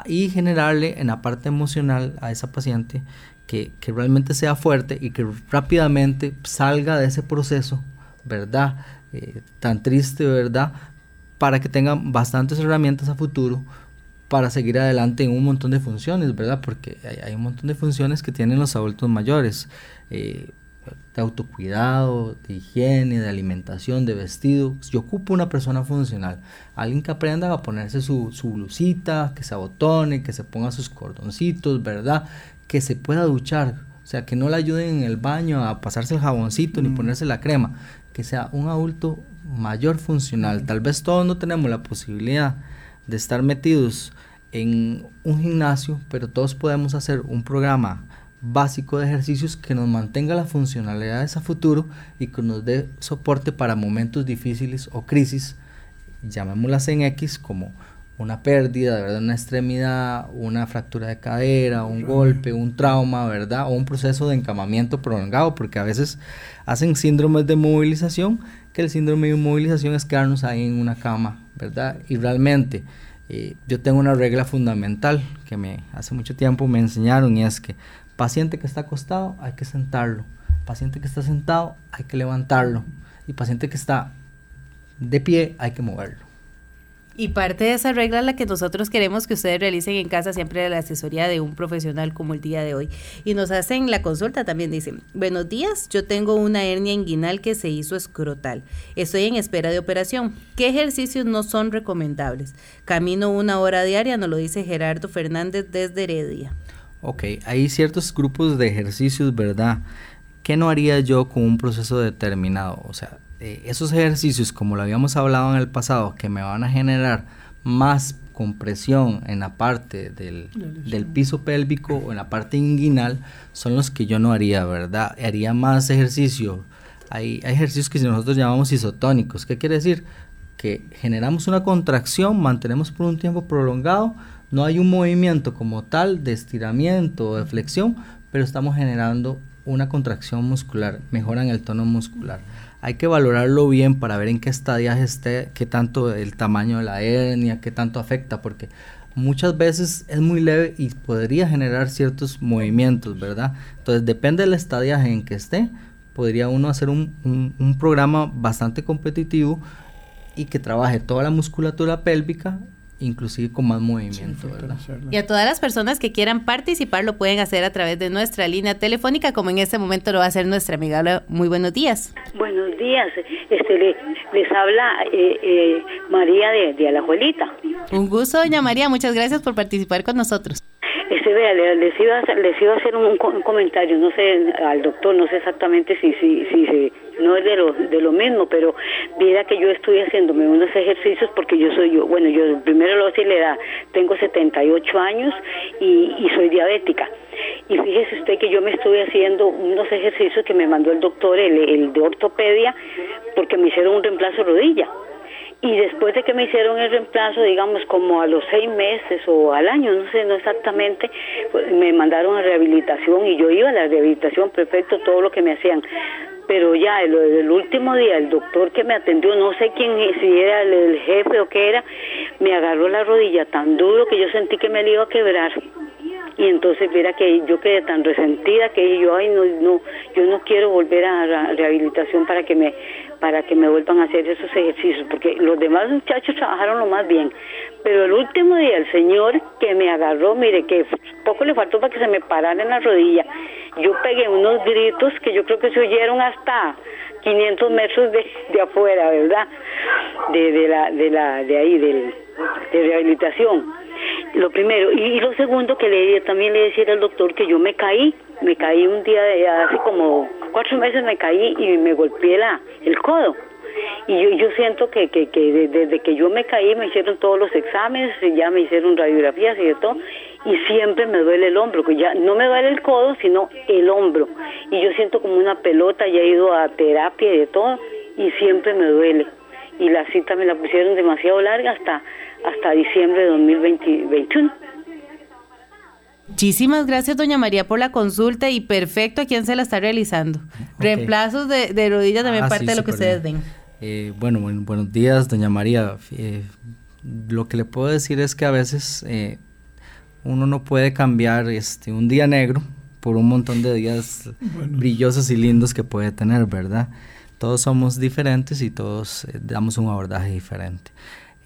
Y generarle en la parte emocional a esa paciente que, que realmente sea fuerte y que rápidamente salga de ese proceso, ¿verdad? Eh, tan triste, ¿verdad? Para que tengan bastantes herramientas a futuro para seguir adelante en un montón de funciones, ¿verdad? Porque hay, un montón de funciones que tienen los adultos mayores, eh, de autocuidado, de higiene, de alimentación, de vestido. Yo ocupo una persona funcional, alguien que aprenda a ponerse su, su blusita, que se abotone, que se ponga sus cordoncitos, ¿verdad? Que se pueda duchar, o sea, que no le ayuden en el baño a pasarse el jaboncito ni mm. ponerse la crema, que sea un adulto mayor funcional. Tal vez todos no tenemos la posibilidad de estar metidos en un gimnasio, pero todos podemos hacer un programa básico de ejercicios que nos mantenga la funcionalidad a futuro y que nos dé soporte para momentos difíciles o crisis, llamémoslas en X como una pérdida, ¿verdad? Una extremidad, una fractura de cadera, un golpe, un trauma, ¿verdad? O un proceso de encamamiento prolongado, porque a veces hacen síndromes de movilización, que el síndrome de movilización es quedarnos ahí en una cama, ¿verdad? Y realmente eh, yo tengo una regla fundamental que me hace mucho tiempo me enseñaron y es que paciente que está acostado hay que sentarlo, paciente que está sentado hay que levantarlo y paciente que está de pie hay que moverlo. Y parte de esa regla es la que nosotros queremos que ustedes realicen en casa siempre de la asesoría de un profesional como el día de hoy. Y nos hacen la consulta también, dicen, buenos días, yo tengo una hernia inguinal que se hizo escrotal. Estoy en espera de operación. ¿Qué ejercicios no son recomendables? Camino una hora diaria, nos lo dice Gerardo Fernández desde Heredia. Ok, hay ciertos grupos de ejercicios, ¿verdad? ¿Qué no haría yo con un proceso determinado? O sea, eh, esos ejercicios, como lo habíamos hablado en el pasado, que me van a generar más compresión en la parte del, piso pélvico o en la parte inguinal, son los que yo no haría, ¿verdad? Haría más ejercicio. Hay, hay ejercicios que nosotros llamamos isotónicos. ¿Qué quiere decir? Que generamos una contracción, mantenemos por un tiempo prolongado, no hay un movimiento como tal de estiramiento o de flexión, pero estamos generando una contracción muscular, mejoran el tono muscular hay que valorarlo bien para ver en qué estadiaje esté, qué tanto el tamaño de la hernia, qué tanto afecta, porque muchas veces es muy leve y podría generar ciertos movimientos, ¿verdad? Entonces depende del estadiaje en que esté, podría uno hacer un, un programa bastante competitivo y que trabaje toda la musculatura pélvica inclusive con más movimiento, ¿verdad? Y a todas las personas que quieran participar lo pueden hacer a través de nuestra línea telefónica, como en este momento lo va a hacer nuestra amiga. Muy buenos días. Buenos días. Este, les habla eh, eh, María de, de Alajuelita. Un gusto, doña María. Muchas gracias por participar con nosotros. Este, vea, les iba a hacer, les iba a hacer un, comentario, no sé, al doctor, no sé exactamente si, si, si, no es de lo, de lo mismo, pero viera que yo estoy haciéndome unos ejercicios porque yo soy yo, bueno, yo primero lo la edad, tengo 78 años y, y soy diabética. Y fíjese usted que yo me estoy haciendo unos ejercicios que me mandó el doctor, el, el de ortopedia, porque me hicieron un reemplazo de rodilla y después de que me hicieron el reemplazo, digamos como a los seis meses o al año, no sé, no exactamente, pues, me mandaron a rehabilitación y yo iba a la rehabilitación, perfecto, todo lo que me hacían. Pero ya el, el último día, el doctor que me atendió, no sé quién, si era el, jefe o qué era, me agarró la rodilla tan duro que yo sentí que me la iba a quebrar y entonces mira que yo quedé tan resentida que yo ay no no yo no quiero volver a la rehabilitación para que me para que me vuelvan a hacer esos ejercicios, porque los demás muchachos trabajaron lo más bien, pero el último día el señor que me agarró, mire que poco le faltó para que se me parara en la rodilla, yo pegué unos gritos que yo creo que se oyeron hasta 500 metros de, de afuera, ¿verdad? De, de la de la de ahí del de rehabilitación. Lo primero y, lo segundo que le también le decía al doctor que yo me caí me caí un día, de, hace como cuatro meses me caí y me golpeé la, el codo. Y yo, yo siento que, que, que desde que yo me caí me hicieron todos los exámenes, ya me hicieron radiografías y de todo, y siempre me duele el hombro, que ya no me duele el codo, sino el hombro. Y yo siento como una pelota, ya he ido a terapia y de todo, y siempre me duele. Y la cita me la pusieron demasiado larga hasta, hasta diciembre de 2021. Muchísimas gracias, doña María, por la consulta y perfecto a quién se la está realizando. Reemplazos de, de rodillas también ah, parte de lo que ustedes ven. Eh, bueno, buenos días, doña María. Eh, lo que le puedo decir es que a veces eh, uno no puede cambiar este, un día negro por un montón de días brillosos y lindos que puede tener, ¿verdad? Todos somos diferentes y todos damos un abordaje diferente.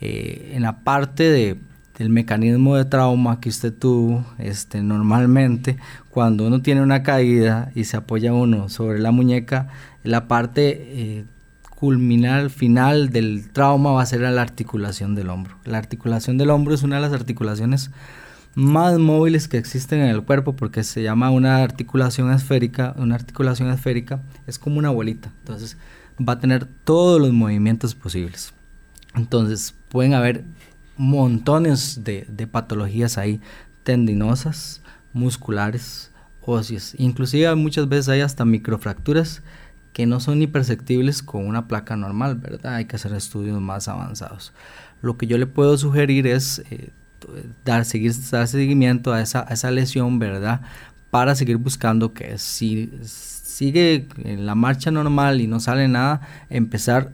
En la parte de el mecanismo de trauma que usted tuvo, este, normalmente cuando uno tiene una caída y se apoya uno sobre la muñeca, la parte eh, culminal, final del trauma va a ser la articulación del hombro. La articulación del hombro es una de las articulaciones más móviles que existen en el cuerpo porque se llama una articulación esférica. Una articulación esférica es como una bolita, entonces va a tener todos los movimientos posibles. Entonces pueden haber montones de, patologías ahí, tendinosas, musculares, óseas. Inclusive muchas veces hay hasta microfracturas que no son imperceptibles con una placa normal, ¿verdad? Hay que hacer estudios más avanzados. Lo que yo le puedo sugerir es eh, dar, seguir, dar seguimiento a esa, esa lesión, ¿verdad? Para seguir buscando que si sigue en la marcha normal y no sale nada, empezar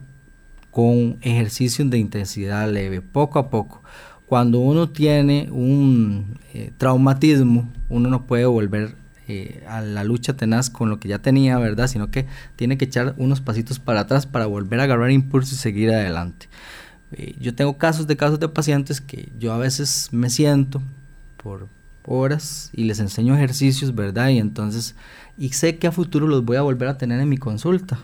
con ejercicios de intensidad leve, poco a poco. Cuando uno tiene un eh, traumatismo, uno no puede volver eh, a la lucha tenaz con lo que ya tenía, ¿verdad? Sino que tiene que echar unos pasitos para atrás para volver a agarrar impulso y seguir adelante. Eh, yo tengo casos de casos de pacientes que yo a veces me siento por horas y les enseño ejercicios, ¿verdad? Y entonces, y sé que a futuro los voy a volver a tener en mi consulta.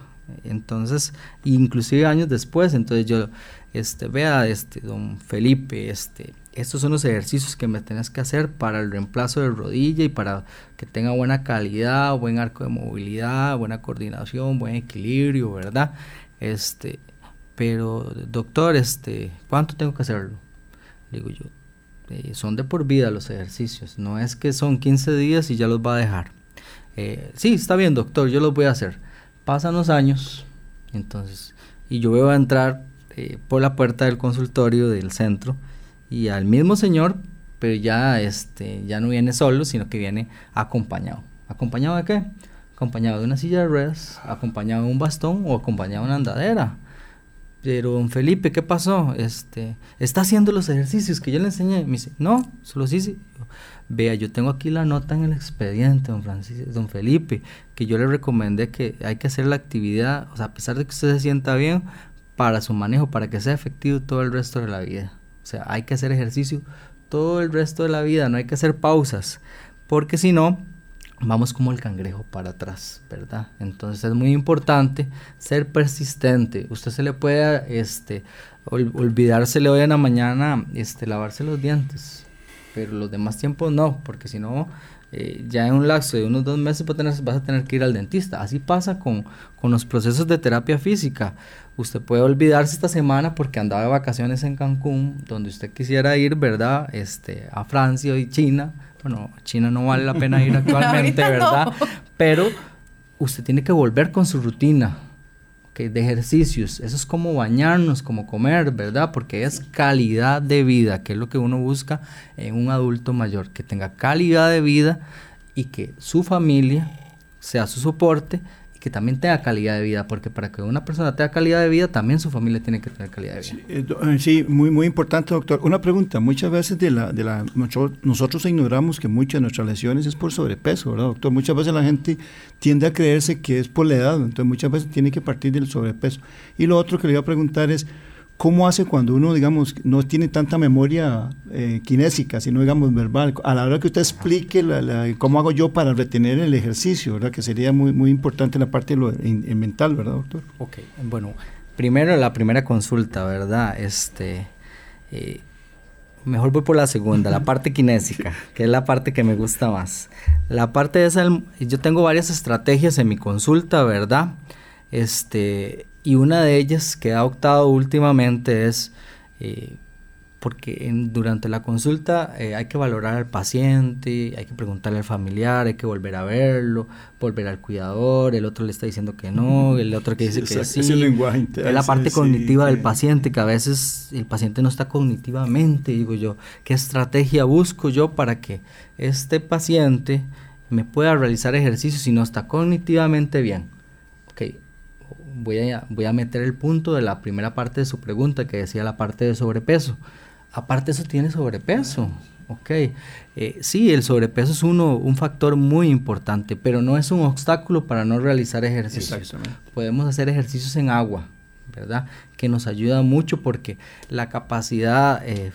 Entonces, inclusive años después, entonces yo, este, vea, este, don Felipe, este, estos son los ejercicios que me tenés que hacer para el reemplazo de rodilla y para que tenga buena calidad, buen arco de movilidad, buena coordinación, buen equilibrio, ¿verdad? Este, pero doctor, este, ¿cuánto tengo que hacerlo? Digo yo, eh, son de por vida los ejercicios, no es que son 15 días y ya los va a dejar. Eh, sí, está bien, doctor, yo los voy a hacer Pasan los años, entonces, y yo veo a entrar eh, por la puerta del consultorio del centro y al mismo señor, pero ya, este, ya no viene solo, sino que viene acompañado. ¿Acompañado de qué? Acompañado de una silla de ruedas, acompañado de un bastón o acompañado de una andadera. Pero don Felipe, ¿qué pasó? Este, está haciendo los ejercicios que yo le enseñé. Me dice, no, solo sí, Vea, yo tengo aquí la nota en el expediente, don, Francisco, don Felipe, que yo le recomendé que hay que hacer la actividad, o sea, a pesar de que usted se sienta bien, para su manejo, para que sea efectivo todo el resto de la vida. O sea, hay que hacer ejercicio todo el resto de la vida, no hay que hacer pausas, porque si no, vamos como el cangrejo para atrás, ¿verdad? Entonces es muy importante ser persistente. Usted se le puede este, olvidársele hoy en la mañana este, lavarse los dientes, pero los demás tiempos no, porque si no, eh, ya en un lapso de unos dos meses vas a, tener, que ir al dentista. Así pasa con, con, los procesos de terapia física. Usted puede olvidarse esta semana porque andaba de vacaciones en Cancún, donde usted quisiera ir, ¿verdad? Este, a Francia y China. Bueno, China no vale la pena ir actualmente, ¿verdad? Pero usted tiene que volver con su rutina de ejercicios. Eso es como bañarnos, como comer, ¿verdad? Porque es calidad de vida, que es lo que uno busca en un adulto mayor, que tenga calidad de vida y que su familia sea su soporte que también tenga calidad de vida, porque para que una persona tenga calidad de vida, también su familia tiene que tener calidad de vida. Sí, eh, muy, muy importante, doctor. Una pregunta, muchas veces de la, de la, nosotros ignoramos que muchas de nuestras lesiones es por sobrepeso, ¿verdad, doctor? Muchas veces la gente tiende a creerse que es por la edad, entonces muchas veces tiene que partir del sobrepeso. Y lo otro que le iba a preguntar es, ¿Cómo hace cuando uno, digamos, no tiene tanta memoria eh, kinésica, sino, digamos, verbal? A la hora que usted explique cómo hago yo para retener el ejercicio, ¿verdad? Que sería muy, muy importante la parte de lo mental, ¿verdad, doctor? Ok, bueno, primero la primera consulta, ¿verdad? Este, eh, mejor voy por la segunda, la parte kinésica, que es la parte que me gusta más. La parte de esa, yo tengo varias estrategias en mi consulta, ¿verdad? Este, y una de ellas que ha optado últimamente es, eh, porque durante la consulta eh, hay que valorar al paciente, hay que preguntarle al familiar, hay que volver a verlo, volver al cuidador, el otro le está diciendo que no, el otro que dice que sí. es la parte cognitiva del paciente, que a veces el paciente no está cognitivamente, digo yo, ¿qué estrategia busco yo para que este paciente me pueda realizar ejercicio si no está cognitivamente bien? Voy a, voy a meter el punto de la primera parte de su pregunta que decía la parte de sobrepeso. Aparte eso tiene sobrepeso. Ok, eh, sí, el sobrepeso es uno, un factor muy importante, pero no es un obstáculo para no realizar ejercicios. Podemos hacer ejercicios en agua, ¿verdad? Que nos ayuda mucho porque la capacidad eh,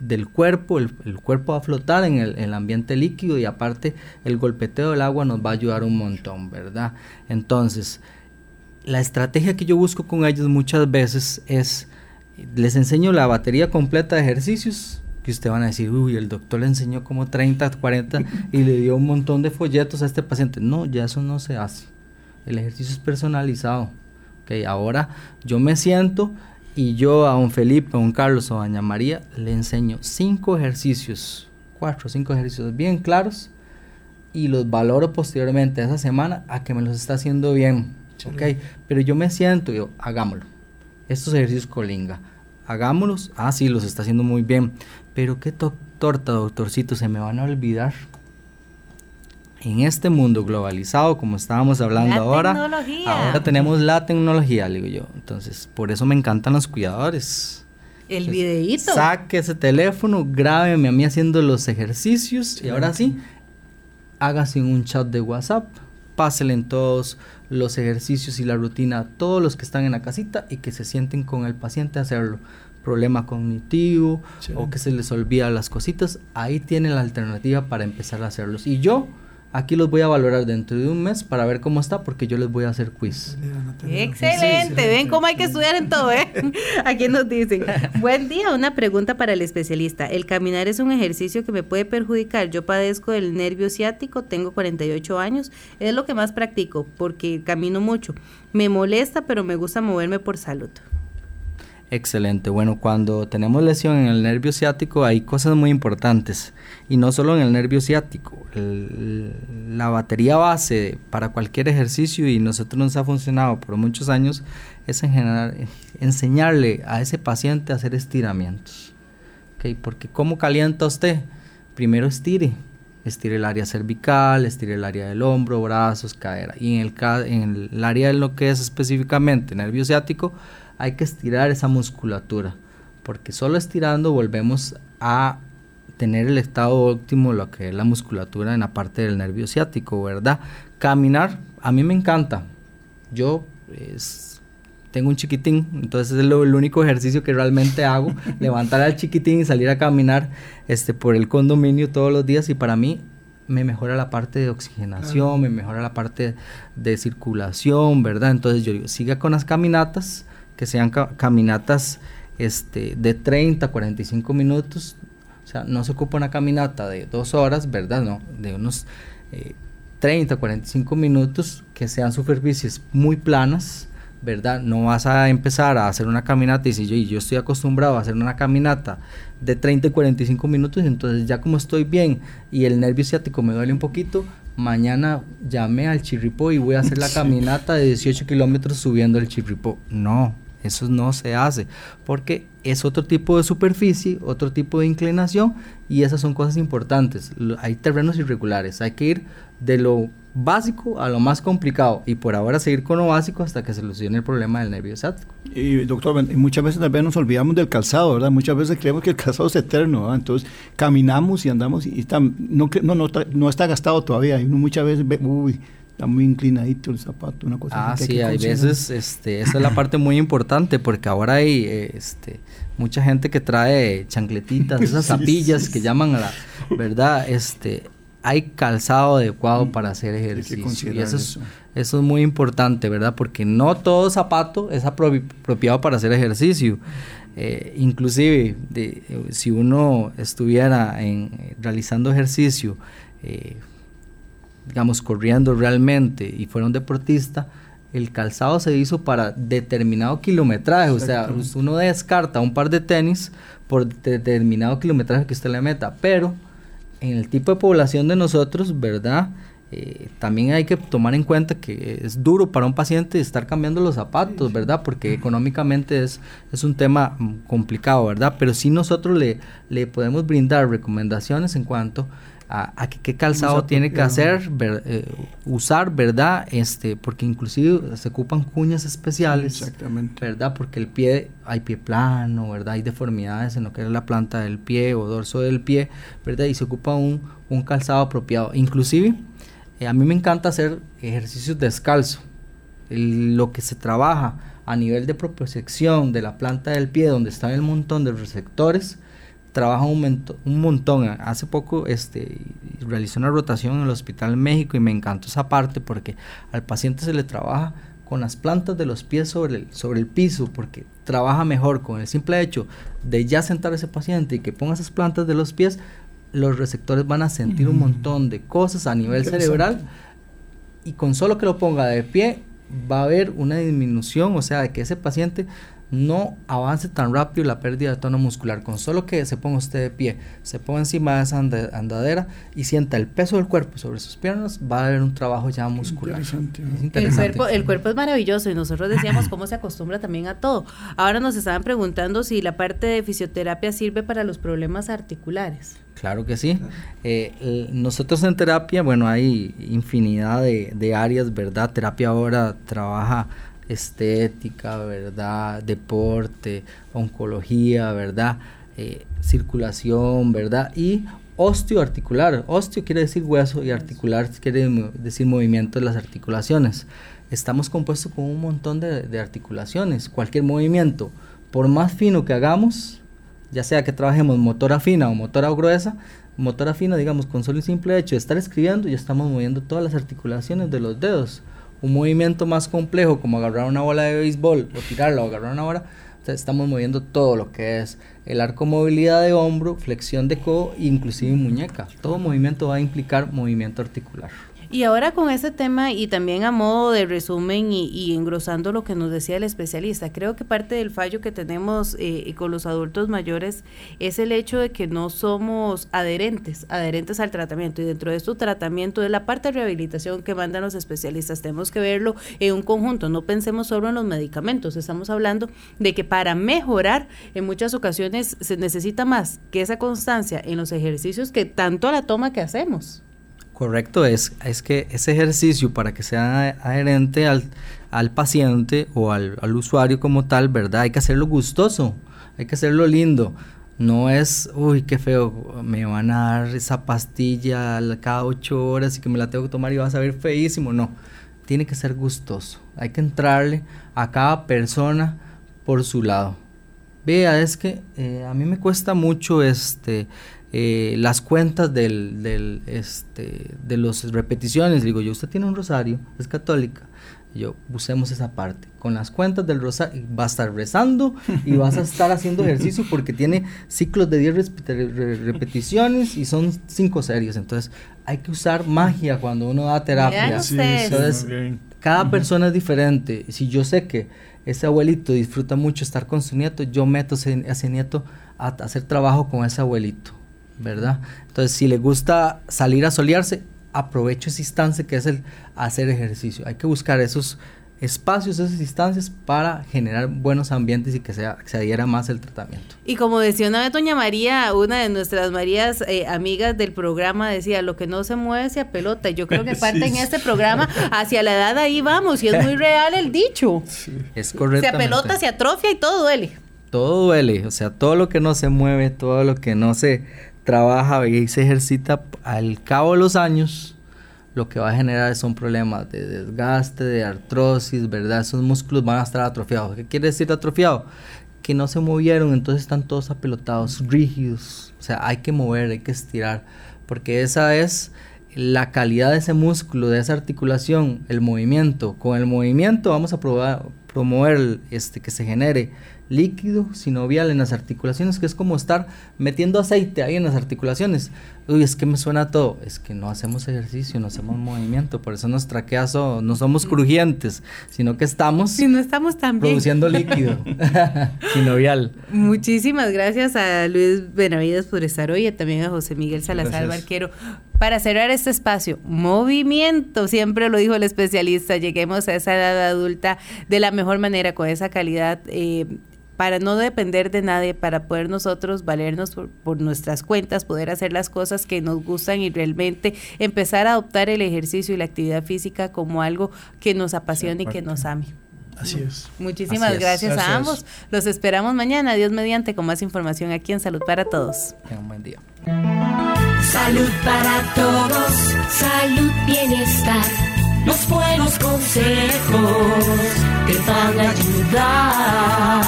del cuerpo, el, cuerpo va a flotar en el, el, ambiente líquido y aparte el golpeteo del agua nos va a ayudar un montón, ¿verdad? Entonces, la estrategia que yo busco con ellos muchas veces es, les enseño la batería completa de ejercicios, que ustedes van a decir, uy, el doctor le enseñó como 30, 40 y le dio un montón de folletos a este paciente. No, ya eso no se hace. El ejercicio es personalizado. Okay, ahora yo me siento y yo a un Felipe, a un Carlos o a Doña María le enseño cinco ejercicios, cuatro o cinco ejercicios bien claros y los valoro posteriormente esa semana a que me los está haciendo bien Ok, pero yo me siento y digo, hagámoslo. Estos ejercicios colinga, hagámoslos. Ah, sí, los está haciendo muy bien. Pero qué torta, doctorcito, se me van a olvidar. En este mundo globalizado, como estábamos hablando ahora, ahora tenemos la tecnología, digo yo. Entonces, por eso me encantan los cuidadores. El videíto. Saque ese teléfono, grábeme a mí haciendo los ejercicios y ahora sí, hágase un chat de WhatsApp en todos los ejercicios y la rutina a todos los que están en la casita y que se sienten con el paciente a hacerlo. Problema cognitivo o que se les olvida las cositas, ahí tienen la alternativa para empezar a hacerlos. Y yo Aquí los voy a valorar dentro de un mes para ver cómo está, porque yo les voy a hacer quiz. Excelente, ven cómo hay que estudiar en todo, ¿eh? Aquí nos dicen. Buen día, una pregunta para el especialista. ¿El caminar es un ejercicio que me puede perjudicar? Yo padezco del nervio ciático, tengo 48 años, es lo que más practico, porque camino mucho. Me molesta, pero me gusta moverme por salud. Excelente. Bueno, cuando tenemos lesión en el nervio ciático hay cosas muy importantes y no solo en el nervio ciático. la batería base para cualquier ejercicio y nosotros nos ha funcionado por muchos años es enseñarle a ese paciente a hacer estiramientos. ¿okay? Porque ¿cómo calienta usted? Primero estire. Estire el área cervical, estire el área del hombro, brazos, cadera. Y en el, en el área de lo que es específicamente nervio ciático, hay que estirar esa musculatura, porque solo estirando volvemos a tener el estado óptimo, lo que es la musculatura en la parte del nervio ciático, ¿verdad? Caminar, a mí me encanta. Yo tengo un chiquitín, entonces es lo, el único ejercicio que realmente hago, levantar al chiquitín y salir a caminar este, por el condominio todos los días y para mí me mejora la parte de oxigenación, me mejora la parte de circulación, ¿verdad? Entonces yo digo, siga con las caminatas, que sean caminatas este, de 30 45 minutos, o sea, no se ocupa una caminata de dos horas, ¿verdad? No, de unos 30, eh, 45 minutos, que sean superficies muy planas, ¿verdad? No vas a empezar a hacer una caminata y si yo, y yo estoy acostumbrado a hacer una caminata de 30 y 45 minutos, entonces ya como estoy bien y el nervio ciático me duele un poquito, mañana llame al chirripó y voy a hacer la caminata de 18 kilómetros subiendo el chirripó. No, eso no se hace porque es otro tipo de superficie, otro tipo de inclinación y esas son cosas importantes. Hay terrenos irregulares, hay que ir de lo básico a lo más complicado y por ahora seguir con lo básico hasta que se solucione el problema del nervio ciático. Y doctor, muchas veces también nos olvidamos del calzado, ¿verdad? Muchas veces creemos que el calzado es eterno, ¿verdad? Entonces caminamos y andamos y está, no, no, no, no está gastado todavía y muchas veces ve, uy, está muy inclinadito el zapato, una cosa Ah, sí, hay, veces, este, esa es la parte muy importante porque ahora hay, este, mucha gente que trae chancletitas, esas zapillas que llaman a la, ¿verdad? Este, hay calzado adecuado para hacer ejercicio. Y eso es, eso. es muy importante, ¿verdad? Porque no todo zapato es apropiado para hacer ejercicio. Eh, inclusive, de, si uno estuviera en, realizando ejercicio, eh, digamos, corriendo realmente y fuera un deportista, el calzado se hizo para determinado kilometraje. O sea, uno descarta un par de tenis por determinado kilometraje que usted le meta. Pero en el tipo de población de nosotros, ¿verdad? Eh, también hay que tomar en cuenta que es duro para un paciente estar cambiando los zapatos, ¿verdad? Porque económicamente es, es un tema mm, complicado, ¿verdad? Pero sí nosotros le, le podemos brindar recomendaciones en cuanto a, qué calzado tiene que hacer, eh, usar, ¿verdad? Este, porque inclusive se ocupan cuñas especiales, Exactamente. ¿verdad? Porque el pie, hay pie plano, ¿verdad? Hay deformidades en lo que es la planta del pie o dorso del pie, ¿verdad? Y se ocupa un, calzado apropiado. Inclusive, eh, a mí me encanta hacer ejercicios descalzo. lo que se trabaja a nivel de propiocepción de la planta del pie, donde está el montón de receptores, trabaja un, un montón. Hace poco este, realicé una rotación en el Hospital México y me encantó esa parte porque al paciente se le trabaja con las plantas de los pies sobre el, sobre el piso porque trabaja mejor con el simple hecho de ya sentar a ese paciente y que ponga esas plantas de los pies, los receptores van a sentir un montón de cosas a nivel cerebral y con solo que lo ponga de pie va a haber una disminución, o sea, de que ese paciente no avance tan rápido la pérdida de tono muscular. Con solo que se ponga usted de pie, se ponga encima de esa andadera y sienta el peso del cuerpo sobre sus piernas, va a haber un trabajo ya muscular. El, cuerpo, el cuerpo es maravilloso y nosotros decíamos cómo se acostumbra también a todo. Ahora nos estaban preguntando si la parte de fisioterapia sirve para los problemas articulares. Claro que sí. Eh, nosotros en terapia, bueno, hay infinidad de, de áreas, ¿verdad? Terapia ahora trabaja estética, ¿verdad? Deporte, oncología, ¿verdad? Eh, circulación, ¿verdad? Y osteoarticular. Osteo quiere decir hueso y articular quiere decir movimiento de las articulaciones. Estamos compuestos con un montón de, de articulaciones. Cualquier movimiento, por más fino que hagamos, ya sea que trabajemos motora fina o motora gruesa, motora fina, digamos, con solo y simple hecho de estar escribiendo, ya estamos moviendo todas las articulaciones de los dedos un movimiento más complejo como agarrar una bola de béisbol o tirarla o agarrar una bola, estamos moviendo todo lo que es el arco movilidad de hombro, flexión de codo, inclusive muñeca. Todo movimiento va a implicar movimiento articular. Y ahora con este tema y también a modo de resumen y, engrosando lo que nos decía el especialista, creo que parte del fallo que tenemos eh, con los adultos mayores es el hecho de que no somos adherentes, adherentes al tratamiento y dentro de este tratamiento de la parte de rehabilitación que mandan los especialistas. Tenemos que verlo en un conjunto, no pensemos solo en los medicamentos, estamos hablando de que para mejorar en muchas ocasiones se necesita más que esa constancia en los ejercicios que tanto la toma que hacemos. Correcto, es, es que ese ejercicio para que sea adherente al, al paciente o al, al, usuario como tal, ¿verdad? Hay que hacerlo gustoso, hay que hacerlo lindo. No es, uy, qué feo, me van a dar esa pastilla cada ocho horas y que me la tengo que tomar y va a saber feísimo. No, tiene que ser gustoso. Hay que entrarle a cada persona por su lado. Vea, es que eh, a mí me cuesta mucho este eh, las cuentas del, del, este, de las repeticiones. Digo yo, usted tiene un rosario, es católica. Yo, usemos esa parte. Con las cuentas del rosario, va a estar rezando y vas a estar haciendo ejercicio porque tiene ciclos de 10 repeticiones y son 5 serios. Entonces, hay que usar magia cuando uno da terapia. Entonces, cada persona es diferente. Si yo sé que ese abuelito disfruta mucho estar con su nieto, yo meto a ese nieto a hacer trabajo con ese abuelito, ¿verdad? Entonces, si le gusta salir a solearse, aprovecho esa instancia que es el hacer ejercicio. Hay que buscar esos espacios, esas instancias para generar buenos ambientes y que sea, se adhiera más el tratamiento. Y como decía una vez doña María, una de nuestras Marías eh, amigas del programa decía, lo que no se mueve se pelota. Y yo creo que parte en este programa hacia la edad ahí vamos y es muy real el dicho. Es correcto. Se pelota, se atrofia y todo duele. Todo duele, o sea, todo lo que no se mueve, todo lo que no se trabaja y se ejercita al cabo de los años, lo que va a generar son problemas de desgaste, de artrosis, ¿verdad? Esos músculos van a estar atrofiados. ¿Qué quiere decir atrofiado? Que no se movieron, entonces están todos apelotados, rígidos. O sea, hay que mover, hay que estirar, porque esa es la calidad de ese músculo, de esa articulación, el movimiento. Con el movimiento vamos a probar, promover este, que se genere líquido sinovial en las articulaciones, que es como estar metiendo aceite ahí en las articulaciones. Uy, es que me suena todo. Es que no hacemos ejercicio, no hacemos movimiento, por eso nos traqueas no somos crujientes, sino que estamos, si no estamos produciendo líquido sinovial. Muchísimas gracias a Luis Benavides por estar hoy y también a José Miguel Salazar Barquero. Para cerrar este espacio, movimiento, siempre lo dijo el especialista, lleguemos a esa edad adulta de la mejor manera, con esa calidad. Eh, para no depender de nadie, para poder nosotros valernos por, nuestras cuentas, poder hacer las cosas que nos gustan y realmente empezar a adoptar el ejercicio y la actividad física como algo que nos apasione y que nos ame. Así es. Muchísimas gracias, a ambos. Los esperamos mañana. Dios mediante con más información aquí en Salud para Todos. un buen día. Salud para todos. Salud, bienestar los buenos consejos te van a ayudar.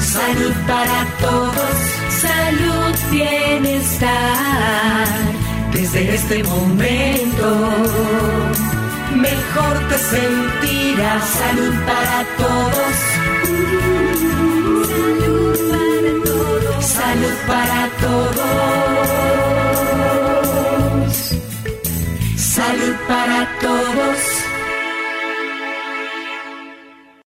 Salud para todos, salud, bienestar. Desde este momento, mejor te sentirás. Salud para todos. salud para todos. Salud para todos